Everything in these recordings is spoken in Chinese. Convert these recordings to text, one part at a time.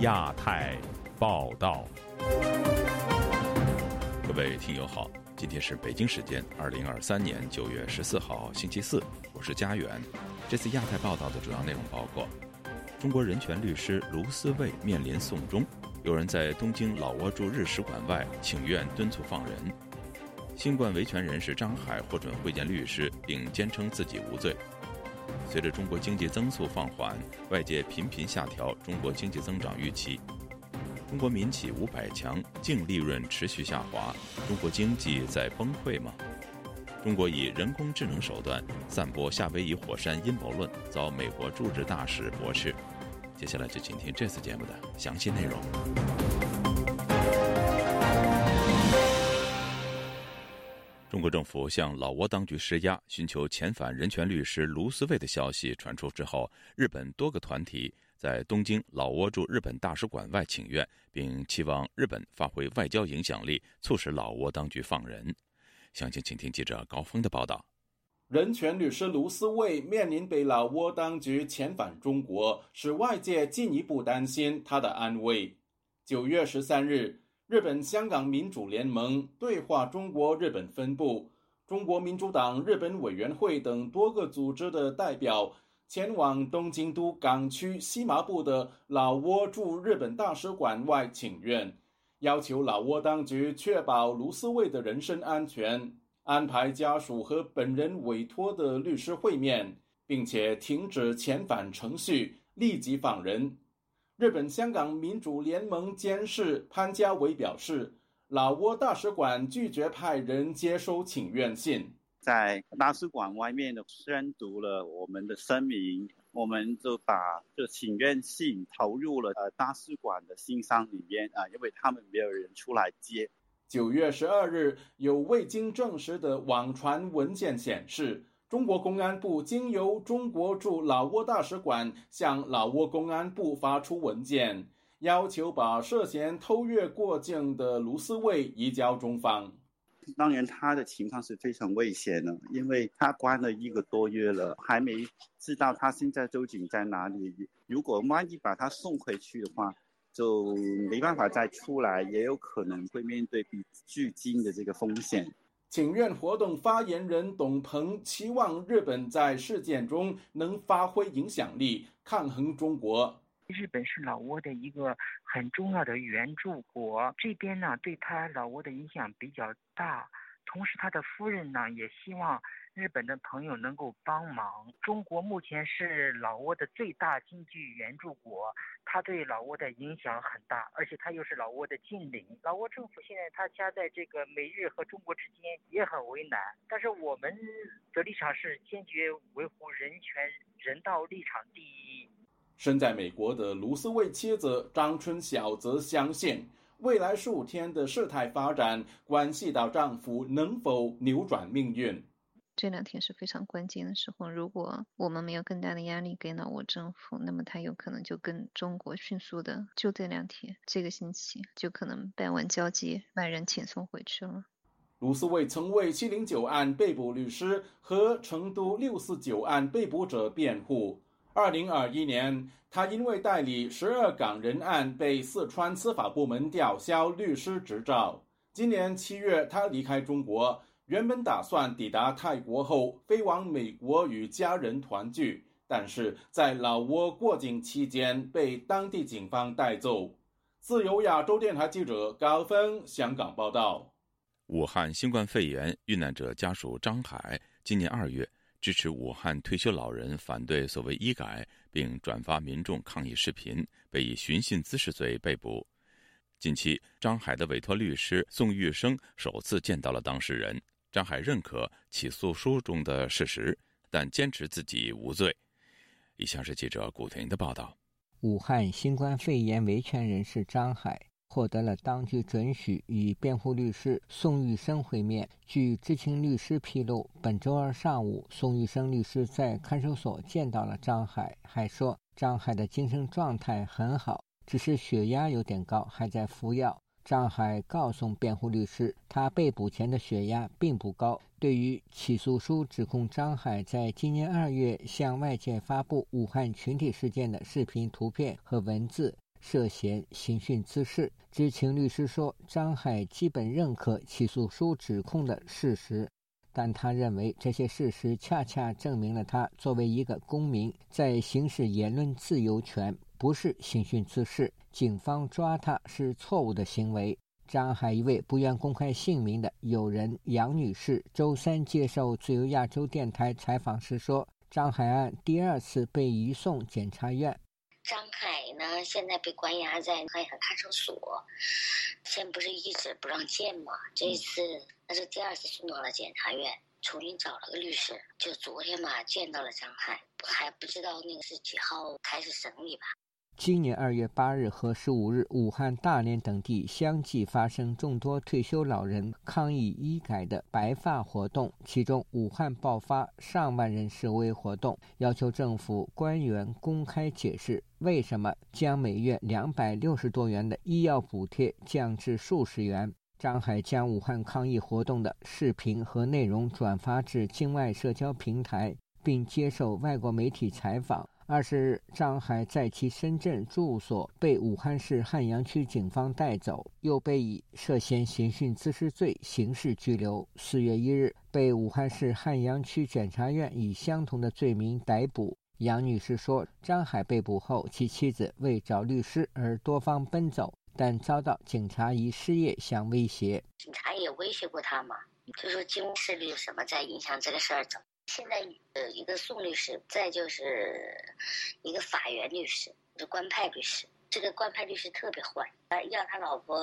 亚太报道，各位听友好，今天是北京时间二零二三年九月十四号星期四，我是佳远。这次亚太报道的主要内容包括：中国人权律师卢思卫面临送终，有人在东京老挝驻日使馆外请愿敦促放人；新冠维权人士张海获准会见律师，并坚称自己无罪。随着中国经济增速放缓，外界频频下调中国经济增长预期。中国民企五百强净利润持续下滑，中国经济在崩溃吗？中国以人工智能手段散播夏威夷火山阴谋论，遭美国驻日大使驳斥。接下来就请听这次节目的详细内容。中国政府向老挝当局施压，寻求遣返人权律师卢思卫的消息传出之后，日本多个团体在东京老挝驻日本大使馆外请愿，并期望日本发挥外交影响力，促使老挝当局放人。详情，请听记者高峰的报道。人权律师卢思卫面临被老挝当局遣返中国，使外界进一步担心他的安危。九月十三日。日本香港民主联盟对话中国日本分部、中国民主党日本委员会等多个组织的代表前往东京都港区西麻布的老挝驻日本大使馆外请愿，要求老挝当局确保卢思卫的人身安全，安排家属和本人委托的律师会面，并且停止遣返程序，立即放人。日本香港民主联盟监事潘家伟表示，老挝大使馆拒绝派人接收请愿信，在大使馆外面的宣读了我们的声明，我们就把这请愿信投入了呃大使馆的信箱里面啊，因为他们没有人出来接。九月十二日，有未经证实的网传文件显示。中国公安部经由中国驻老挝大使馆向老挝公安部发出文件，要求把涉嫌偷越过境的卢思卫移交中方。当然，他的情况是非常危险的，因为他关了一个多月了，还没知道他现在究竟在哪里。如果万一把他送回去的话，就没办法再出来，也有可能会面对比巨金的这个风险。请愿活动发言人董鹏期望日本在事件中能发挥影响力，抗衡中国。日本是老挝的一个很重要的援助国，这边呢对他老挝的影响比较大，同时他的夫人呢也希望。日本的朋友能够帮忙。中国目前是老挝的最大经济援助国，它对老挝的影响很大，而且它又是老挝的近邻。老挝政府现在它夹在这个美日和中国之间也很为难，但是我们的立场是坚决维护人权、人道立场第一。身在美国的卢斯卫妻子张春晓则相信，未来十五天的事态发展关系到丈夫能否扭转命运。这两天是非常关键的时候，如果我们没有更大的压力给老挝政府，那么他有可能就跟中国迅速的，就这两天，这个星期就可能办完交接，把人遣送回去了。卢思卫曾为七零九案被捕律师和成都六四九案被捕者辩护。二零二一年，他因为代理十二港人案被四川司法部门吊销律师执照。今年七月，他离开中国。原本打算抵达泰国后飞往美国与家人团聚，但是在老挝过境期间被当地警方带走。自由亚洲电台记者高峰香港报道：武汉新冠肺炎遇难者家属张海今年二月支持武汉退休老人反对所谓医改，并转发民众抗议视频，被以寻衅滋事罪被捕。近期，张海的委托律师宋玉生首次见到了当事人。张海认可起诉书中的事实，但坚持自己无罪。以下是记者古婷的报道：武汉新冠肺炎维权人士张海获得了当局准许与辩护律师宋玉生会面。据知情律师披露，本周二上午，宋玉生律师在看守所见到了张海，还说张海的精神状态很好，只是血压有点高，还在服药。张海告诉辩护律师，他被捕前的血压并不高。对于起诉书指控张海在今年二月向外界发布武汉群体事件的视频、图片和文字，涉嫌刑讯滋事。知情律师说，张海基本认可起诉书指控的事实，但他认为这些事实恰恰证明了他作为一个公民在行使言论自由权，不是刑讯滋事。警方抓他是错误的行为。张海一位不愿公开姓名的友人杨女士周三接受自由亚洲电台采访时说：“张海案第二次被移送检察院。张海呢，现在被关押在海海看守所，现在不是一直不让见吗？这次那是第二次送到了检察院，重新找了个律师，就昨天嘛见到了张海，还不知道那个是几号开始审理吧。”今年二月八日和十五日，武汉、大连等地相继发生众多退休老人抗议医改的白发活动，其中武汉爆发上万人示威活动，要求政府官员公开解释为什么将每月两百六十多元的医药补贴降至数十元。张海将武汉抗议活动的视频和内容转发至境外社交平台，并接受外国媒体采访。二十日，张海在其深圳住所被武汉市汉阳区警方带走，又被以涉嫌刑讯滋事罪刑事拘留。四月一日，被武汉市汉阳区检察院以相同的罪名逮捕。杨女士说，张海被捕后，其妻子为找律师而多方奔走，但遭到警察以失业相威胁。警察也威胁过他嘛，就说金融势力什么在影响这个事儿走。现在呃，一个宋律师，再就是一个法援律师，是官派律师。这个官派律师特别坏，他要他老婆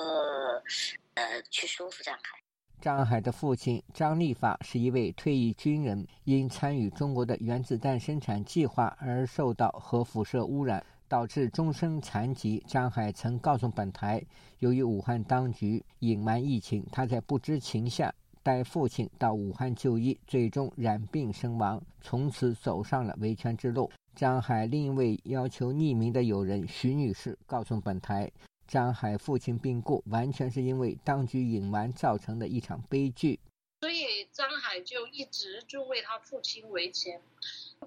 呃去说服张海。张海的父亲张立法是一位退役军人，因参与中国的原子弹生产计划而受到核辐射污染，导致终身残疾。张海曾告诉本台，由于武汉当局隐瞒疫情，他在不知情下。带父亲到武汉就医，最终染病身亡，从此走上了维权之路。张海另一位要求匿名的友人徐女士告诉本台，张海父亲病故完全是因为当局隐瞒造成的一场悲剧。所以张海就一直就为他父亲维权。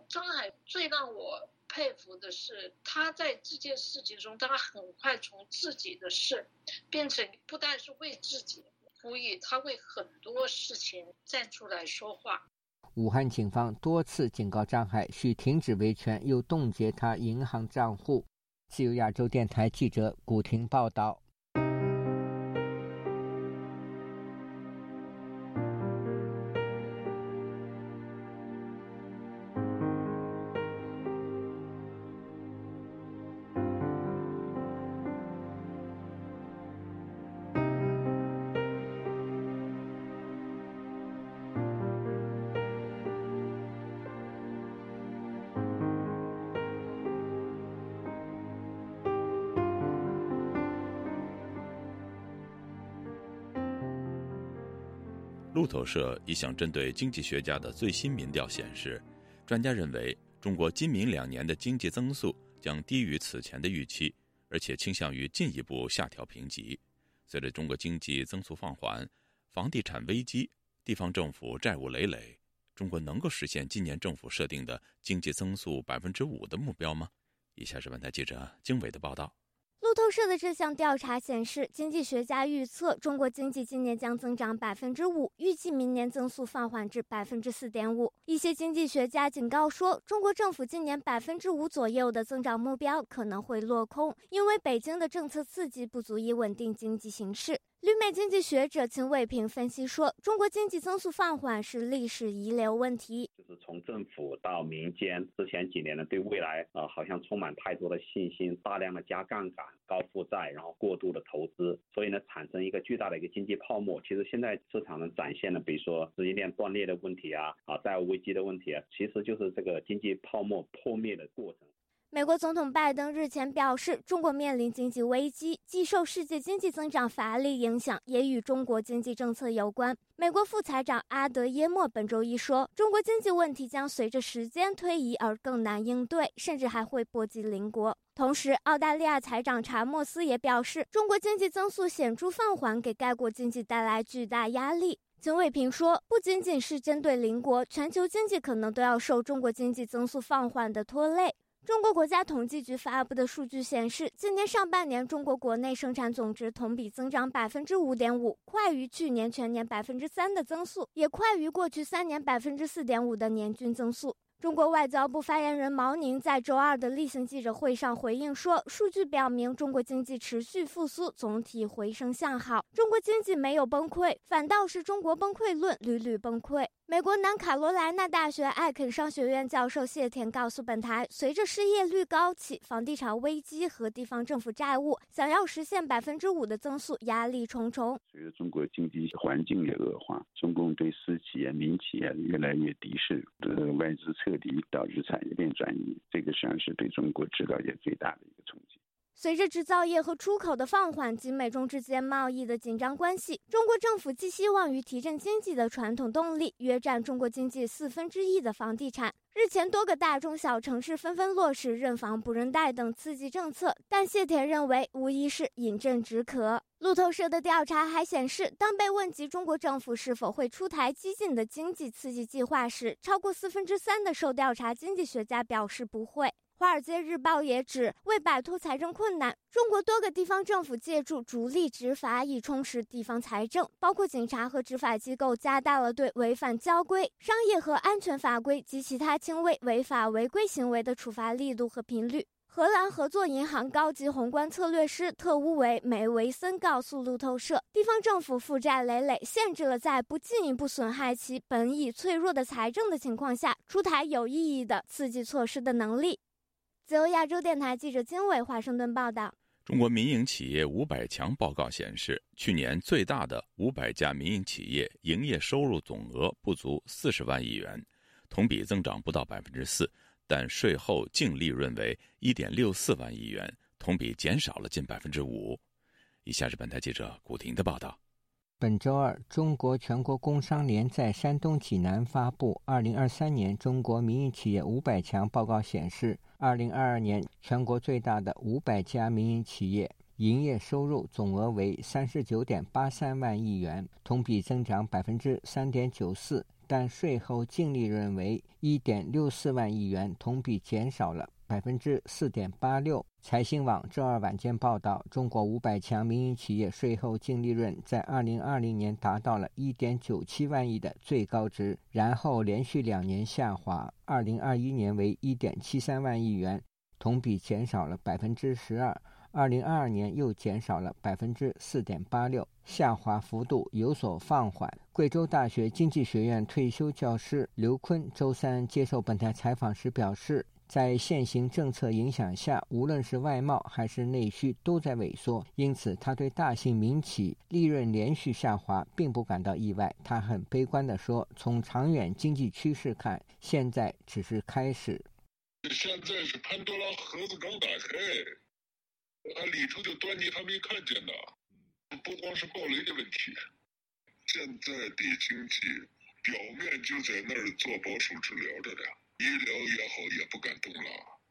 张海最让我佩服的是，他在这件事情中，他很快从自己的事变成不但是为自己。呼吁他为很多事情站出来说话。武汉警方多次警告张海需停止维权，又冻结他银行账户。自由亚洲电台记者古婷报道。社一项针对经济学家的最新民调显示，专家认为中国今明两年的经济增速将低于此前的预期，而且倾向于进一步下调评级。随着中国经济增速放缓、房地产危机、地方政府债务累累，中国能够实现今年政府设定的经济增速百分之五的目标吗？以下是本台记者经纬的报道。路透社的这项调查显示，经济学家预测中国经济今年将增长百分之五，预计明年增速放缓至百分之四点五。一些经济学家警告说，中国政府今年百分之五左右的增长目标可能会落空，因为北京的政策刺激不足以稳定经济形势。旅美经济学者秦伟平分析说，中国经济增速放缓是历史遗留问题，就是从政府到民间，之前几年呢，对未来呃好像充满太多的信心，大量的加杠杆、高负债，然后过度的投资，所以呢，产生一个巨大的一个经济泡沫。其实现在市场呢展现了，比如说资金链断裂的问题啊，啊债务危机的问题啊，其实就是这个经济泡沫破灭的过程。美国总统拜登日前表示，中国面临经济危机，既受世界经济增长乏力影响，也与中国经济政策有关。美国副财长阿德耶莫本周一说，中国经济问题将随着时间推移而更难应对，甚至还会波及邻国。同时，澳大利亚财长查莫斯也表示，中国经济增速显著放缓，给该国经济带来巨大压力。金伟平说，不仅仅是针对邻国，全球经济可能都要受中国经济增速放缓的拖累。中国国家统计局发布的数据显示，今年上半年中国国内生产总值同比增长百分之五点五，快于去年全年百分之三的增速，也快于过去三年百分之四点五的年均增速。中国外交部发言人毛宁在周二的例行记者会上回应说：“数据表明，中国经济持续复苏，总体回升向好。中国经济没有崩溃，反倒是中国崩溃论屡屡崩溃。”美国南卡罗来纳大学艾肯商学院教授谢田告诉本台：“随着失业率高企、房地产危机和地方政府债务，想要实现百分之五的增速，压力重重。随着中国经济环境的恶化，中共对私企业、民企业越来越敌视，呃，外资撤离导致产业链转移，这个实际上是对中国制造业最大的一个冲击。”随着制造业和出口的放缓及美中之间贸易的紧张关系，中国政府寄希望于提振经济的传统动力——约占中国经济四分之一的房地产。日前，多个大中小城市纷纷落实认房不认贷等刺激政策，但谢田认为无疑是饮鸩止渴。路透社的调查还显示，当被问及中国政府是否会出台激进的经济刺激计划时，超过四分之三的受调查经济学家表示不会。《华尔街日报》也指，为摆脱财政困难，中国多个地方政府借助逐利执法以充实地方财政，包括警察和执法机构加大了对违反交规、商业和安全法规及其他轻微违法违规行为的处罚力度和频率。荷兰合作银行高级宏观策略师特乌维梅维森告诉路透社，地方政府负债累累，限制了在不进一步损害其本已脆弱的财政的情况下，出台有意义的刺激措施的能力。自由亚洲电台记者金伟华盛顿报道：中国民营企业五百强报告显示，去年最大的五百家民营企业营业收入总额不足四十万亿元，同比增长不到百分之四，但税后净利润为一点六四万亿元，同比减少了近百分之五。以下是本台记者古婷的报道。本周二，中国全国工商联在山东济南发布《二零二三年中国民营企业五百强报告》，显示，二零二二年全国最大的五百家民营企业营业收入总额为三十九点八三万亿元，同比增长百分之三点九四，但税后净利润为一点六四万亿元，同比减少了。百分之四点八六。财新网周二晚间报道，中国五百强民营企业税后净利润在二零二零年达到了一点九七万亿的最高值，然后连续两年下滑，二零二一年为一点七三万亿元，同比减少了百分之十二；二零二二年又减少了百分之四点八六，下滑幅度有所放缓。贵州大学经济学院退休教师刘坤周三接受本台采访时表示。在现行政策影响下，无论是外贸还是内需都在萎缩，因此他对大型民企利润连续下滑并不感到意外。他很悲观地说：“从长远经济趋势看，现在只是开始。现在是潘多拉盒子刚打开，啊，里头的端倪还没看见呢。不光是暴雷的问题，现在的经济表面就在那儿做保守治疗着呢。”医疗也好，也不敢动了；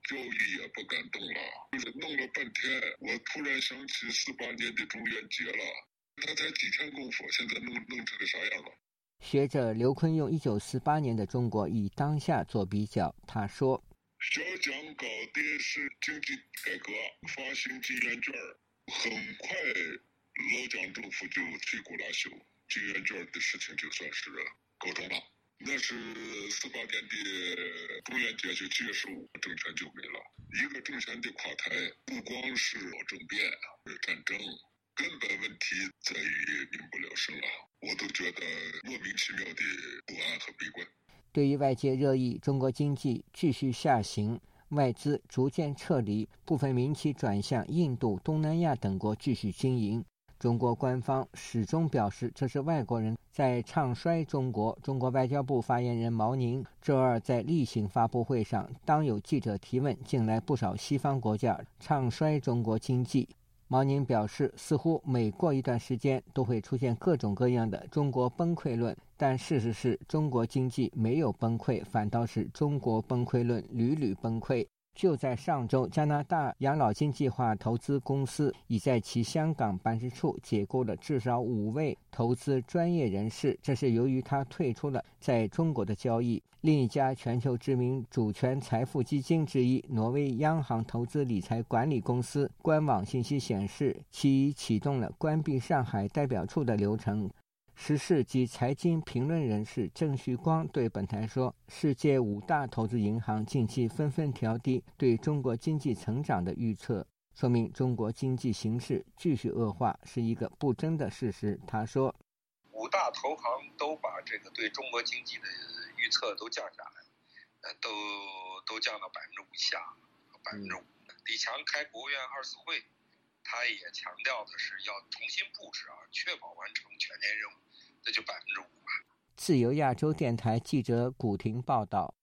教育也不敢动了。就是弄了半天，我突然想起四八年的中元节了。他才几天功夫，现在弄弄成个啥样了？学者刘坤用一九四八年的中国与当下做比较，他说：“小蒋搞的是经济改革，发行金圆券很快老蒋政府就摧枯拉朽，金圆券的事情就算是告终了。”那是四八年的中元节就结束，政权就没了。一个政权的垮台，不光是政变、战争，根本问题在于民不聊生了。我都觉得莫名其妙的不安和悲观。对于外界热议中国经济继续下行，外资逐渐撤离，部分民企转向印度、东南亚等国继续经营。中国官方始终表示这是外国人在唱衰中国。中国外交部发言人毛宁周二在例行发布会上，当有记者提问近来不少西方国家唱衰中国经济，毛宁表示，似乎每过一段时间都会出现各种各样的中国崩溃论，但事实是中国经济没有崩溃，反倒是中国崩溃论屡屡崩溃。就在上周，加拿大养老金计划投资公司已在其香港办事处解雇了至少五位投资专业人士，这是由于他退出了在中国的交易。另一家全球知名主权财富基金之一——挪威央行投资理财管理公司官网信息显示，其已启动了关闭上海代表处的流程。时事及财经评论人士郑旭光对本台说：“世界五大投资银行近期纷纷调低对中国经济成长的预测，说明中国经济形势继续恶化是一个不争的事实。”他说：“五大投行都把这个对中国经济的预测都降下来了，呃，都都降到百分之五以下，百分之五。李强开国务院二次会，他也强调的是要重新布置啊，确保完成全年任务。”这就百分之五吧。自由亚洲电台记者古婷报道。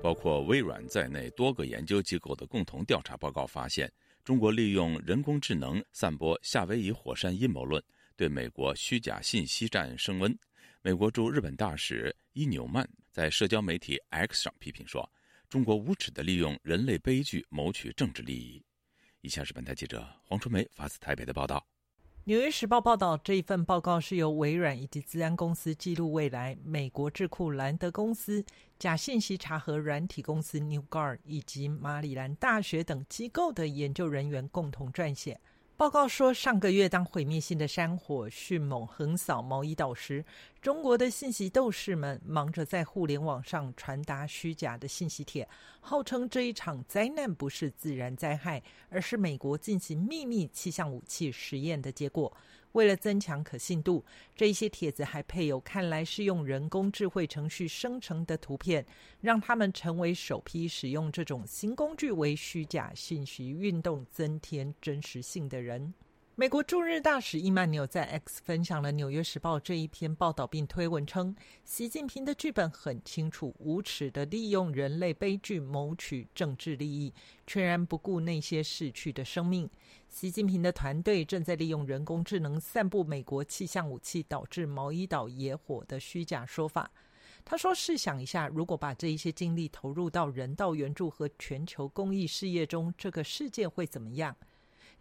包括微软在内多个研究机构的共同调查报告发现，中国利用人工智能散播夏威夷火山阴谋论，对美国虚假信息战升温。美国驻日本大使伊纽曼在社交媒体 X 上批评说：“中国无耻地利用人类悲剧谋取政治利益。”以下是本台记者黄春梅发自台北的报道。《纽约时报》报道，这一份报告是由微软以及资安公司记录未来、美国智库兰德公司、假信息查核软体公司 NewGuard 以及马里兰大学等机构的研究人员共同撰写。报告说，上个月当毁灭性的山火迅猛横扫毛伊岛时，中国的信息斗士们忙着在互联网上传达虚假的信息帖，号称这一场灾难不是自然灾害，而是美国进行秘密气象武器实验的结果。为了增强可信度，这些帖子还配有看来是用人工智慧程序生成的图片，让他们成为首批使用这种新工具为虚假信息运动增添真实性的人。美国驻日大使伊曼纽在 X 分享了《纽约时报》这一篇报道，并推文称：“习近平的剧本很清楚，无耻的利用人类悲剧谋取政治利益，全然不顾那些逝去的生命。习近平的团队正在利用人工智能散布美国气象武器导致毛伊岛野火的虚假说法。”他说：“试想一下，如果把这一些精力投入到人道援助和全球公益事业中，这个世界会怎么样？”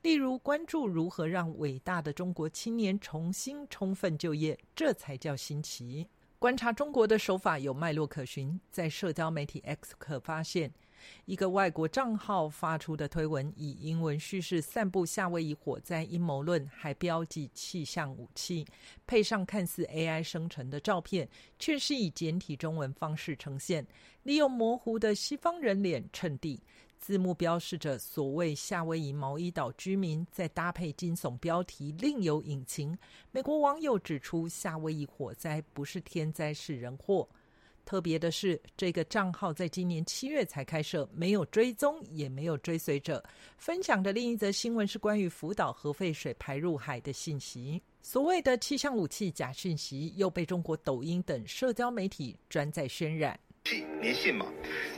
例如，关注如何让伟大的中国青年重新充分就业，这才叫新奇。观察中国的手法有脉络可循，在社交媒体 X 可发现，一个外国账号发出的推文以英文叙事散布夏威夷火灾阴谋论，还标记气象武器，配上看似 AI 生成的照片，却是以简体中文方式呈现，利用模糊的西方人脸衬底。字幕标示着所谓夏威夷毛伊岛居民，再搭配惊悚标题另有隐情。美国网友指出，夏威夷火灾不是天灾，是人祸。特别的是，这个账号在今年七月才开设，没有追踪，也没有追随者。分享的另一则新闻是关于福岛核废水排入海的信息。所谓的气象武器假讯息，又被中国抖音等社交媒体专在渲染。您信吗？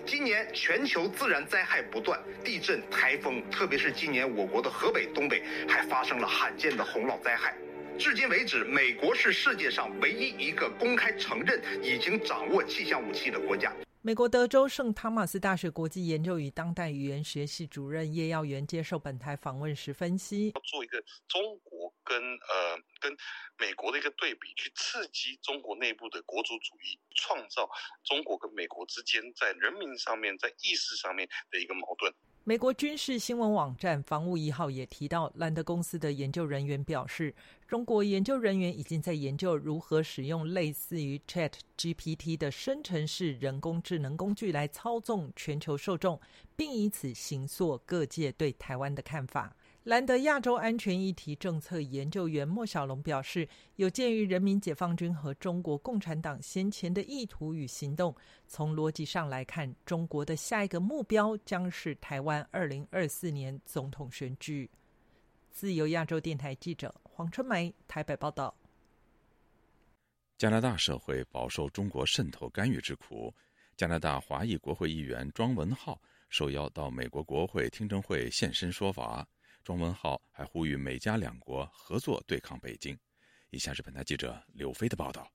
今年全球自然灾害不断，地震、台风，特别是今年我国的河北、东北还发生了罕见的洪涝灾害。至今为止，美国是世界上唯一一个公开承认已经掌握气象武器的国家。美国德州圣汤马斯大学国际研究与当代语言学系主任叶耀元接受本台访问时分析：做一个中国跟呃跟。美国的一个对比，去刺激中国内部的国族主义，创造中国跟美国之间在人民上面、在意识上面的一个矛盾。美国军事新闻网站防务一号也提到，兰德公司的研究人员表示，中国研究人员已经在研究如何使用类似于 Chat GPT 的生成式人工智能工具来操纵全球受众，并以此形塑各界对台湾的看法。兰德亚洲安全议题政策研究员莫小龙表示，有鉴于人民解放军和中国共产党先前的意图与行动，从逻辑上来看，中国的下一个目标将是台湾二零二四年总统选举。自由亚洲电台记者黄春梅台北报道。加拿大社会饱受中国渗透干预之苦，加拿大华裔国会议员庄文浩。受邀到美国国会听证会现身说法。庄文浩还呼吁美加两国合作对抗北京。以下是本台记者刘飞的报道：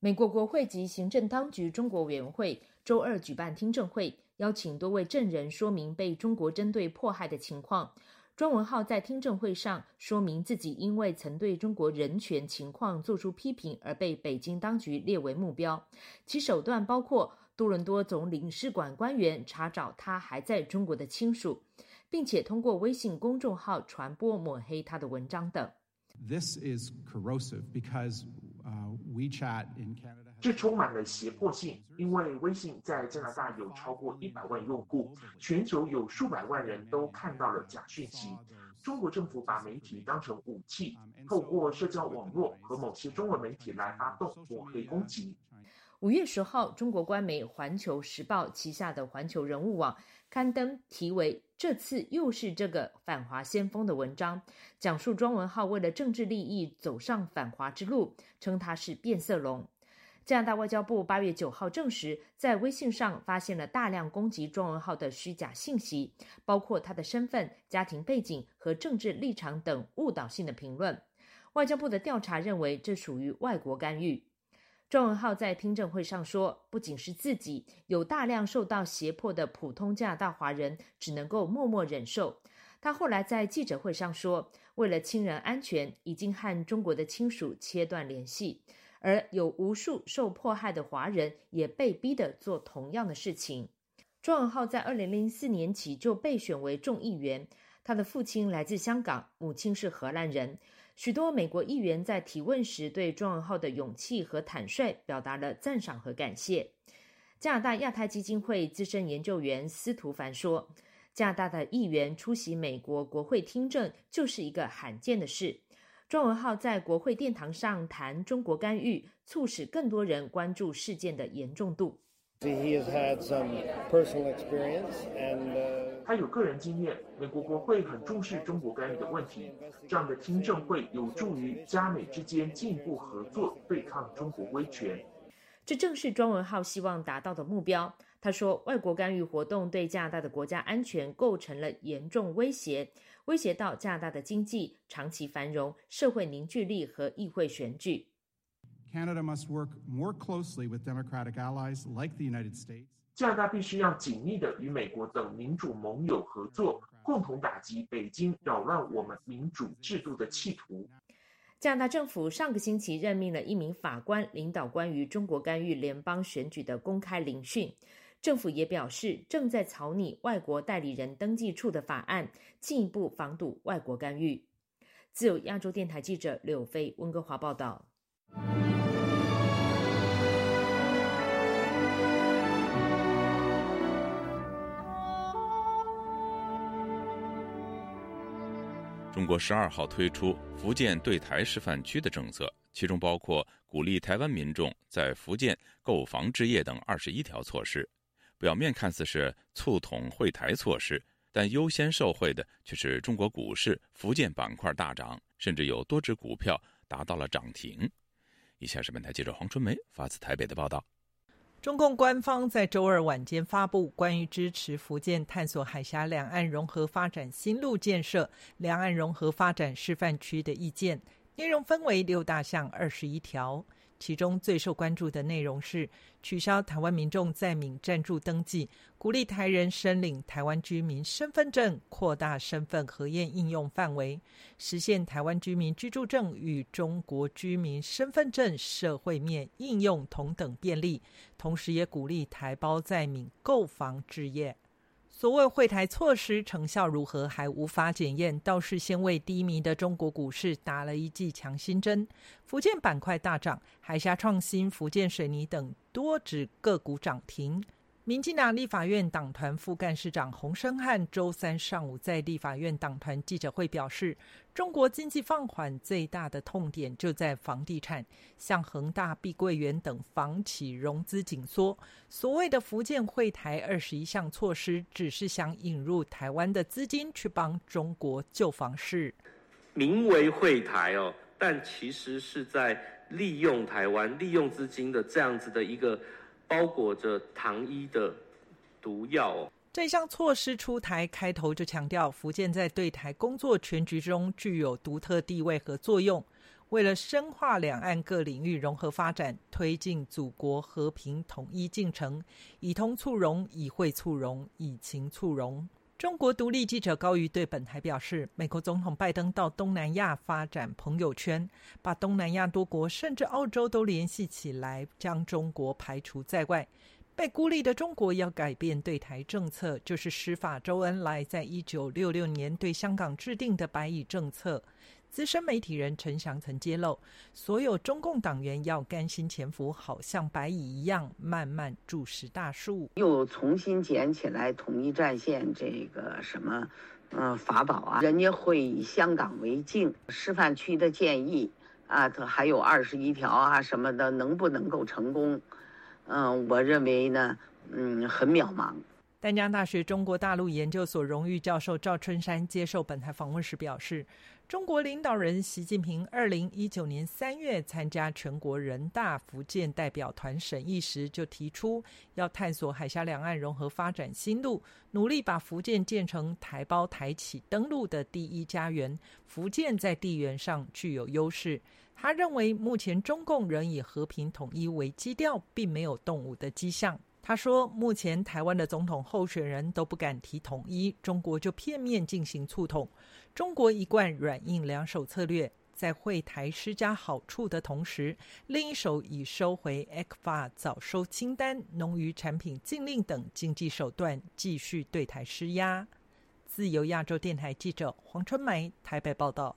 美国国会及行政当局中国委员会周二举办听证会，邀请多位证人说明被中国针对迫害的情况。庄文浩在听证会上说明自己因为曾对中国人权情况作出批评而被北京当局列为目标，其手段包括多伦多总领事馆官员查找他还在中国的亲属。并且通过微信公众号传播抹黑他的文章等。This is corrosive because WeChat in Canada. 这充满了胁迫性，因为微信在加拿大有超过一百万用户，全球有数百万人都看到了假讯息。中国政府把媒体当成武器，透过社交网络和某些中文媒体来发动抹黑攻击。五月十号，中国官媒《环球时报》旗下的环球人物网刊登题为。这次又是这个反华先锋的文章，讲述庄文浩为了政治利益走上反华之路，称他是变色龙。加拿大外交部八月九号证实，在微信上发现了大量攻击庄文浩的虚假信息，包括他的身份、家庭背景和政治立场等误导性的评论。外交部的调查认为，这属于外国干预。庄文浩在听证会上说：“不仅是自己，有大量受到胁迫的普通加拿大华人只能够默默忍受。”他后来在记者会上说：“为了亲人安全，已经和中国的亲属切断联系。”而有无数受迫害的华人也被逼的做同样的事情。庄文浩在二零零四年起就被选为众议员，他的父亲来自香港，母亲是荷兰人。许多美国议员在提问时对庄文浩的勇气和坦率表达了赞赏和感谢。加拿大亚太基金会资深研究员司徒凡说：“加拿大的议员出席美国国会听证就是一个罕见的事。庄文浩在国会殿堂上谈中国干预，促使更多人关注事件的严重度。”他有个人经验，美国国会很重视中国干预的问题。这样的听证会有助于加美之间进一步合作，对抗中国威权。这正是庄文浩希望达到的目标。他说，外国干预活动对加拿大的国家安全构成了严重威胁，威胁到加拿大的经济、长期繁荣、社会凝聚力和议会选举。Canada must work more closely with democratic allies like the United States. 加拿大必须要紧密的与美国等民主盟友合作，共同打击北京扰乱我们民主制度的企图。加拿大政府上个星期任命了一名法官，领导关于中国干预联邦选举的公开聆讯。政府也表示，正在草拟外国代理人登记处的法案，进一步防堵外国干预。自由亚洲电台记者柳飞温哥华报道。中国十二号推出福建对台示范区的政策，其中包括鼓励台湾民众在福建购房置业等二十一条措施。表面看似是促统惠台措施，但优先受惠的却是中国股市福建板块大涨，甚至有多只股票达到了涨停。以下是本台记者黄春梅发自台北的报道。中共官方在周二晚间发布关于支持福建探索海峡两岸融合发展新路建设两岸融合发展示范区的意见，内容分为六大项、二十一条。其中最受关注的内容是取消台湾民众在闽暂住登记，鼓励台人申领台湾居民身份证，扩大身份核验应用范围，实现台湾居民居住证与中国居民身份证社会面应用同等便利，同时也鼓励台胞在闽购房置业。所谓会台措施成效如何还无法检验，倒是先为低迷的中国股市打了一剂强心针。福建板块大涨，海峡创新、福建水泥等多指个股涨停。民进党立法院党团副干事长洪生汉周三上午在立法院党团记者会表示，中国经济放缓最大的痛点就在房地产，像恒大、碧桂园等房企融资紧缩。所谓的福建惠台二十一项措施，只是想引入台湾的资金去帮中国救房市，名为会台哦，但其实是在利用台湾、利用资金的这样子的一个。包裹着糖衣的毒药。这项措施出台开头就强调，福建在对台工作全局中具有独特地位和作用。为了深化两岸各领域融合发展，推进祖国和平统一进程，以通促融，以惠促融，以情促融。中国独立记者高瑜对本台表示，美国总统拜登到东南亚发展朋友圈，把东南亚多国甚至澳洲都联系起来，将中国排除在外。被孤立的中国要改变对台政策，就是施法周恩来在一九六六年对香港制定的“白蚁政策”。资深媒体人陈翔曾揭露，所有中共党员要甘心潜伏，好像白蚁一样慢慢注视大树。又重新捡起来统一战线这个什么，嗯，法宝啊，人家会以香港为镜，示范区的建议啊，还有二十一条啊什么的，能不能够成功？嗯，我认为呢，嗯，很渺茫。丹江大学中国大陆研究所荣誉教授赵春山接受本台访问时表示，中国领导人习近平二零一九年三月参加全国人大福建代表团审议时，就提出要探索海峡两岸融合发展新路，努力把福建建成台胞台企登陆的第一家园。福建在地缘上具有优势。他认为，目前中共仍以和平统一为基调，并没有动武的迹象。他说，目前台湾的总统候选人都不敢提统一，中国就片面进行促统。中国一贯软硬两手策略，在会台施加好处的同时，另一手以收回 ECFA 早收清单、农渔产品禁令等经济手段继续对台施压。自由亚洲电台记者黄春梅台北报道。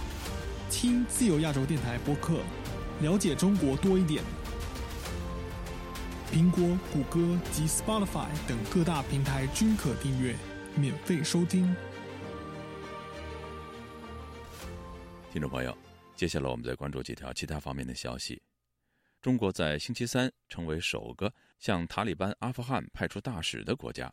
听自由亚洲电台播客，了解中国多一点。苹果、谷歌及 Spotify 等各大平台均可订阅，免费收听。听众朋友，接下来我们再关注几条其他方面的消息。中国在星期三成为首个向塔利班阿富汗派出大使的国家。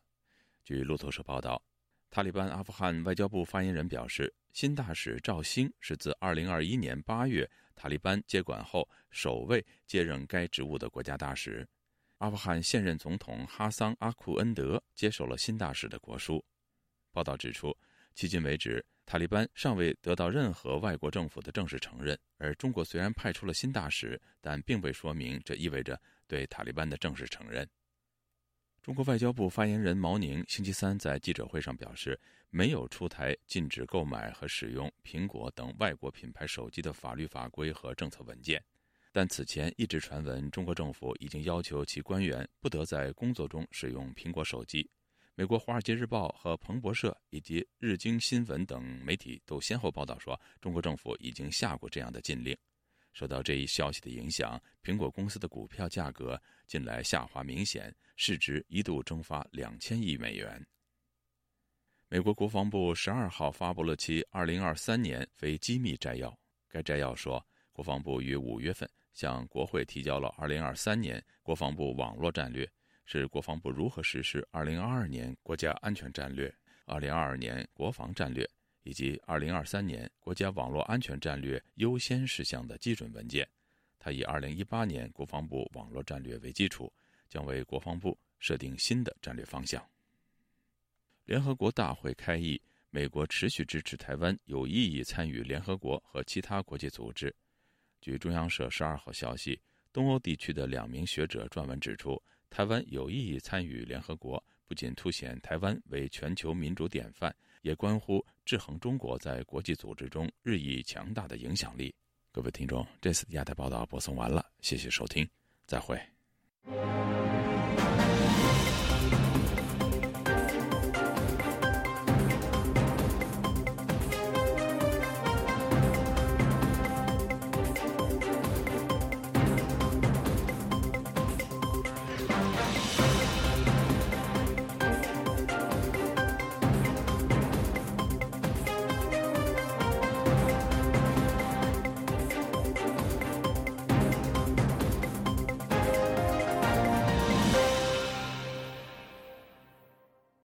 据路透社报道。塔利班阿富汗外交部发言人表示，新大使赵兴是自2021年8月塔利班接管后首位接任该职务的国家大使。阿富汗现任总统哈桑·阿库恩德接手了新大使的国书。报道指出，迄今为止，塔利班尚未得到任何外国政府的正式承认。而中国虽然派出了新大使，但并未说明这意味着对塔利班的正式承认。中国外交部发言人毛宁星期三在记者会上表示，没有出台禁止购买和使用苹果等外国品牌手机的法律法规和政策文件。但此前一直传闻，中国政府已经要求其官员不得在工作中使用苹果手机。美国《华尔街日报》和彭博社以及日经新闻等媒体都先后报道说，中国政府已经下过这样的禁令。受到这一消息的影响，苹果公司的股票价格近来下滑明显，市值一度蒸发两千亿美元。美国国防部十二号发布了其二零二三年非机密摘要。该摘要说，国防部于五月份向国会提交了二零二三年国防部网络战略，是国防部如何实施二零二二年国家安全战略、二零二二年国防战略。以及二零二三年国家网络安全战略优先事项的基准文件，它以二零一八年国防部网络战略为基础，将为国防部设定新的战略方向。联合国大会开议，美国持续支持台湾有意义参与联合国和其他国际组织。据中央社十二号消息，东欧地区的两名学者撰文指出，台湾有意义参与联合国，不仅凸显台湾为全球民主典范。也关乎制衡中国在国际组织中日益强大的影响力。各位听众，这次亚太报道播送完了，谢谢收听，再会。